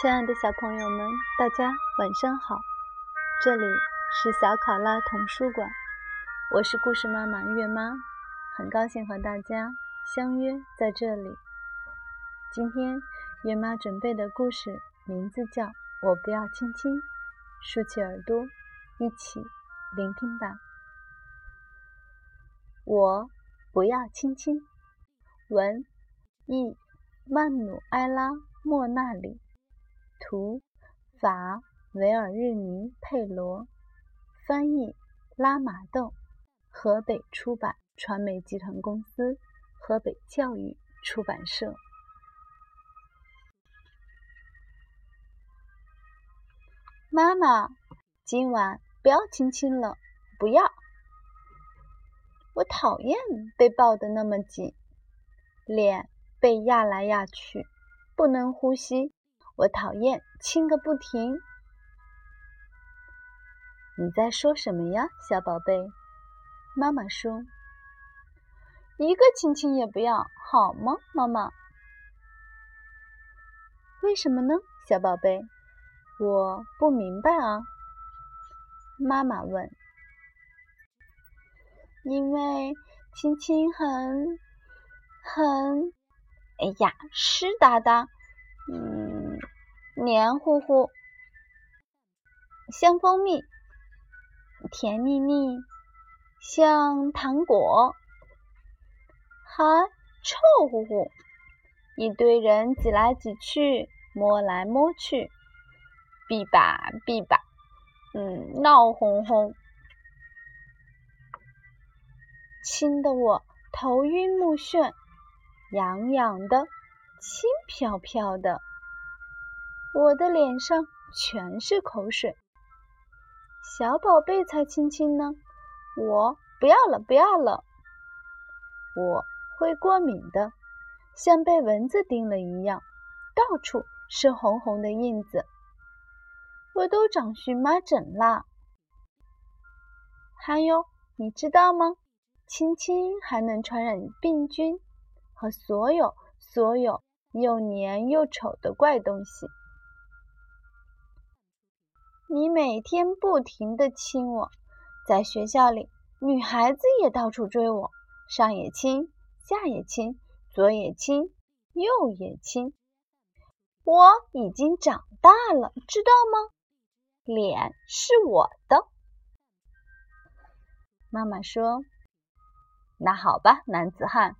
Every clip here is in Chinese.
亲爱的小朋友们，大家晚上好！这里是小考拉童书馆，我是故事妈妈月妈，很高兴和大家相约在这里。今天月妈准备的故事名字叫《我不要亲亲》，竖起耳朵，一起聆听吧。我不要亲亲。文译曼努埃拉·莫纳里。图法维尔日尼佩罗，翻译拉马豆，河北出版传媒集团公司，河北教育出版社。妈妈，今晚不要亲亲了，不要！我讨厌被抱得那么紧，脸被压来压去，不能呼吸。我讨厌亲个不停。你在说什么呀，小宝贝？妈妈说：“一个亲亲也不要，好吗，妈妈？”为什么呢，小宝贝？我不明白啊。妈妈问：“因为亲亲很很……哎呀，湿哒哒。”嗯。黏糊糊，像蜂蜜；甜腻腻，像糖果；还臭乎乎。一堆人挤来挤去，摸来摸去，比吧比吧，嗯，闹哄哄，亲得我头晕目眩，痒痒的，轻飘飘的。我的脸上全是口水，小宝贝才亲亲呢，我不要了，不要了，我会过敏的，像被蚊子叮了一样，到处是红红的印子，我都长荨麻疹啦。还有，你知道吗？亲亲还能传染病菌和所有所有又黏又丑的怪东西。你每天不停地亲我，在学校里，女孩子也到处追我，上也亲，下也亲，左也亲，右也亲。我已经长大了，知道吗？脸是我的。妈妈说：“那好吧，男子汉，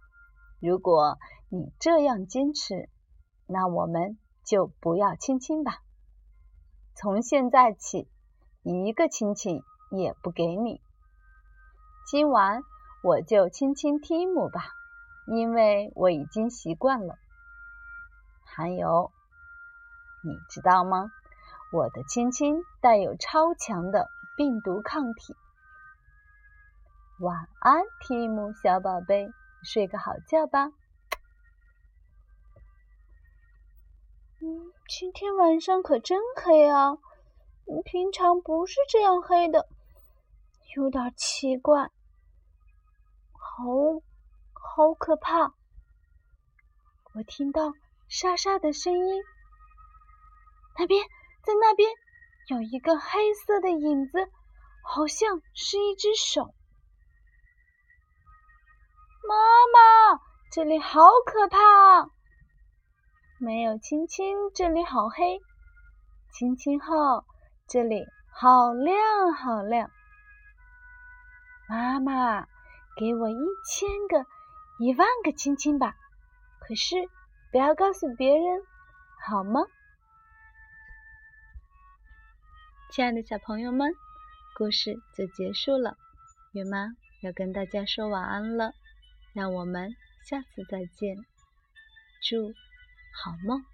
如果你这样坚持，那我们就不要亲亲吧。”从现在起，一个亲亲也不给你。今晚我就亲亲蒂姆吧，因为我已经习惯了。还有，你知道吗？我的亲亲带有超强的病毒抗体。晚安，蒂姆小宝贝，睡个好觉吧。今天晚上可真黑啊！平常不是这样黑的，有点奇怪，好好可怕！我听到沙沙的声音，那边，在那边有一个黑色的影子，好像是一只手。妈妈，这里好可怕啊！没有亲亲，这里好黑；亲亲后，这里好亮好亮。妈妈，给我一千个、一万个亲亲吧！可是不要告诉别人，好吗？亲爱的小朋友们，故事就结束了，月妈要跟大家说晚安了，让我们下次再见，祝。好梦。